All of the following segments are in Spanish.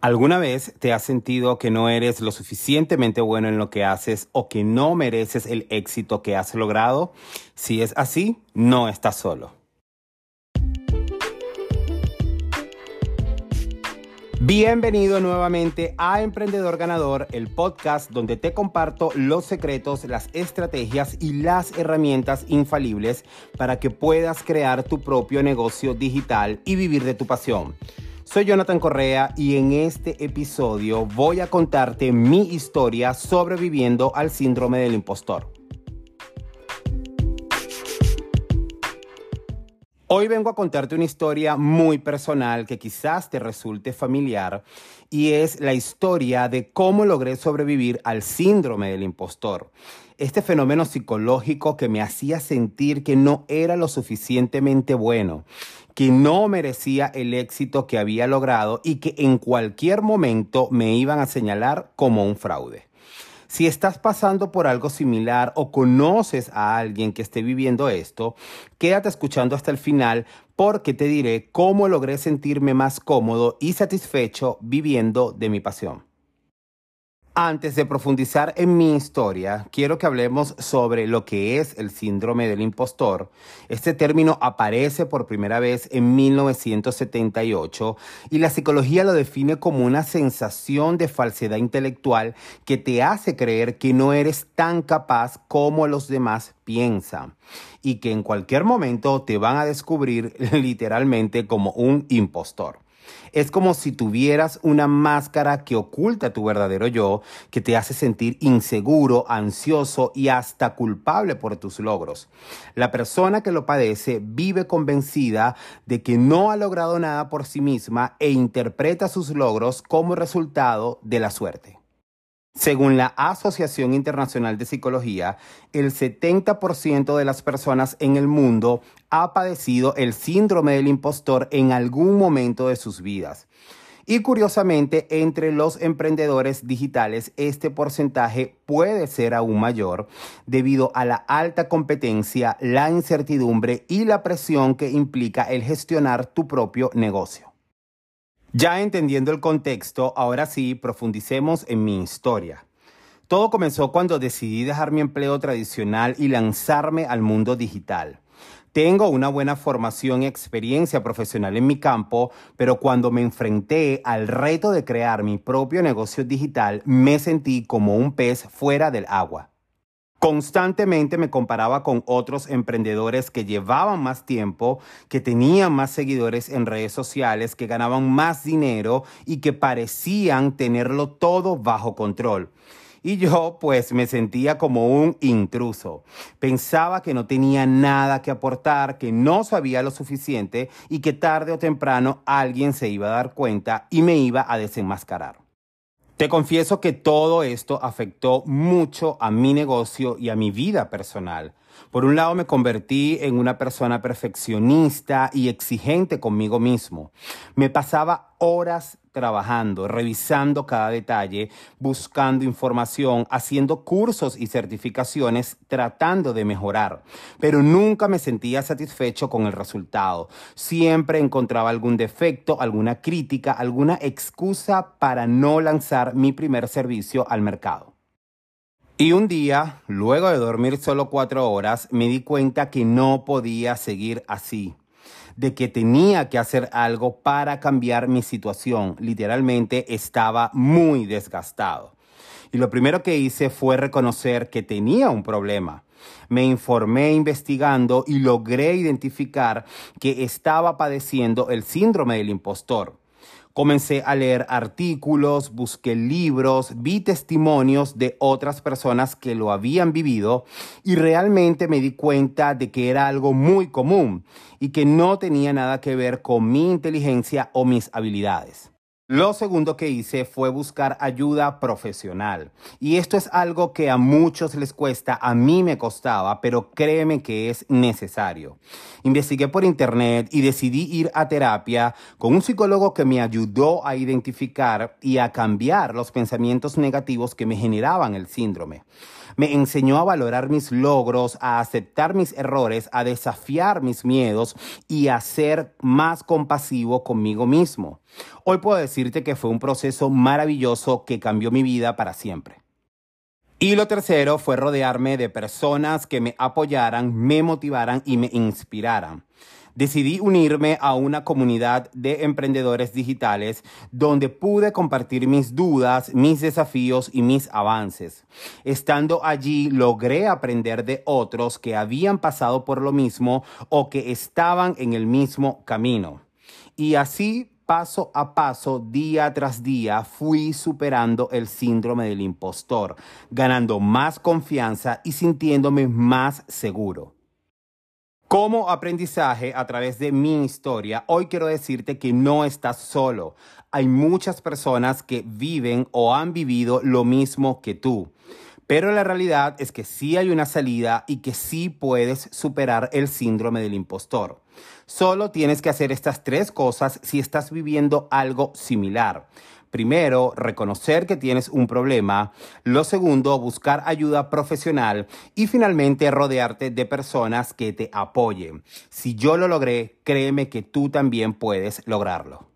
¿Alguna vez te has sentido que no eres lo suficientemente bueno en lo que haces o que no mereces el éxito que has logrado? Si es así, no estás solo. Bienvenido nuevamente a Emprendedor Ganador, el podcast donde te comparto los secretos, las estrategias y las herramientas infalibles para que puedas crear tu propio negocio digital y vivir de tu pasión. Soy Jonathan Correa y en este episodio voy a contarte mi historia sobreviviendo al síndrome del impostor. Hoy vengo a contarte una historia muy personal que quizás te resulte familiar y es la historia de cómo logré sobrevivir al síndrome del impostor. Este fenómeno psicológico que me hacía sentir que no era lo suficientemente bueno, que no merecía el éxito que había logrado y que en cualquier momento me iban a señalar como un fraude. Si estás pasando por algo similar o conoces a alguien que esté viviendo esto, quédate escuchando hasta el final porque te diré cómo logré sentirme más cómodo y satisfecho viviendo de mi pasión. Antes de profundizar en mi historia, quiero que hablemos sobre lo que es el síndrome del impostor. Este término aparece por primera vez en 1978 y la psicología lo define como una sensación de falsedad intelectual que te hace creer que no eres tan capaz como los demás piensan y que en cualquier momento te van a descubrir literalmente como un impostor. Es como si tuvieras una máscara que oculta tu verdadero yo, que te hace sentir inseguro, ansioso y hasta culpable por tus logros. La persona que lo padece vive convencida de que no ha logrado nada por sí misma e interpreta sus logros como resultado de la suerte. Según la Asociación Internacional de Psicología, el 70% de las personas en el mundo ha padecido el síndrome del impostor en algún momento de sus vidas. Y curiosamente, entre los emprendedores digitales, este porcentaje puede ser aún mayor debido a la alta competencia, la incertidumbre y la presión que implica el gestionar tu propio negocio. Ya entendiendo el contexto, ahora sí profundicemos en mi historia. Todo comenzó cuando decidí dejar mi empleo tradicional y lanzarme al mundo digital. Tengo una buena formación y experiencia profesional en mi campo, pero cuando me enfrenté al reto de crear mi propio negocio digital, me sentí como un pez fuera del agua. Constantemente me comparaba con otros emprendedores que llevaban más tiempo, que tenían más seguidores en redes sociales, que ganaban más dinero y que parecían tenerlo todo bajo control. Y yo pues me sentía como un intruso. Pensaba que no tenía nada que aportar, que no sabía lo suficiente y que tarde o temprano alguien se iba a dar cuenta y me iba a desenmascarar. Te confieso que todo esto afectó mucho a mi negocio y a mi vida personal. Por un lado me convertí en una persona perfeccionista y exigente conmigo mismo. Me pasaba horas trabajando, revisando cada detalle, buscando información, haciendo cursos y certificaciones, tratando de mejorar. Pero nunca me sentía satisfecho con el resultado. Siempre encontraba algún defecto, alguna crítica, alguna excusa para no lanzar mi primer servicio al mercado. Y un día, luego de dormir solo cuatro horas, me di cuenta que no podía seguir así, de que tenía que hacer algo para cambiar mi situación. Literalmente estaba muy desgastado. Y lo primero que hice fue reconocer que tenía un problema. Me informé investigando y logré identificar que estaba padeciendo el síndrome del impostor. Comencé a leer artículos, busqué libros, vi testimonios de otras personas que lo habían vivido y realmente me di cuenta de que era algo muy común y que no tenía nada que ver con mi inteligencia o mis habilidades. Lo segundo que hice fue buscar ayuda profesional. Y esto es algo que a muchos les cuesta, a mí me costaba, pero créeme que es necesario. Investigué por internet y decidí ir a terapia con un psicólogo que me ayudó a identificar y a cambiar los pensamientos negativos que me generaban el síndrome. Me enseñó a valorar mis logros, a aceptar mis errores, a desafiar mis miedos y a ser más compasivo conmigo mismo. Hoy puedo decirte que fue un proceso maravilloso que cambió mi vida para siempre. Y lo tercero fue rodearme de personas que me apoyaran, me motivaran y me inspiraran decidí unirme a una comunidad de emprendedores digitales donde pude compartir mis dudas, mis desafíos y mis avances. Estando allí logré aprender de otros que habían pasado por lo mismo o que estaban en el mismo camino. Y así paso a paso, día tras día, fui superando el síndrome del impostor, ganando más confianza y sintiéndome más seguro. Como aprendizaje a través de mi historia, hoy quiero decirte que no estás solo. Hay muchas personas que viven o han vivido lo mismo que tú. Pero la realidad es que sí hay una salida y que sí puedes superar el síndrome del impostor. Solo tienes que hacer estas tres cosas si estás viviendo algo similar. Primero, reconocer que tienes un problema. Lo segundo, buscar ayuda profesional. Y finalmente, rodearte de personas que te apoyen. Si yo lo logré, créeme que tú también puedes lograrlo.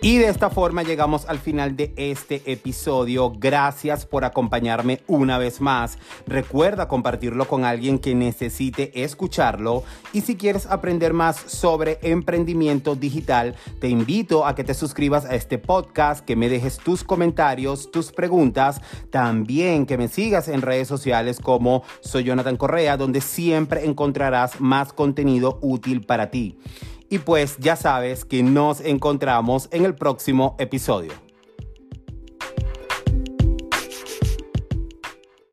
Y de esta forma llegamos al final de este episodio. Gracias por acompañarme una vez más. Recuerda compartirlo con alguien que necesite escucharlo. Y si quieres aprender más sobre emprendimiento digital, te invito a que te suscribas a este podcast, que me dejes tus comentarios, tus preguntas. También que me sigas en redes sociales como soy Jonathan Correa, donde siempre encontrarás más contenido útil para ti. Y pues ya sabes que nos encontramos en el próximo episodio.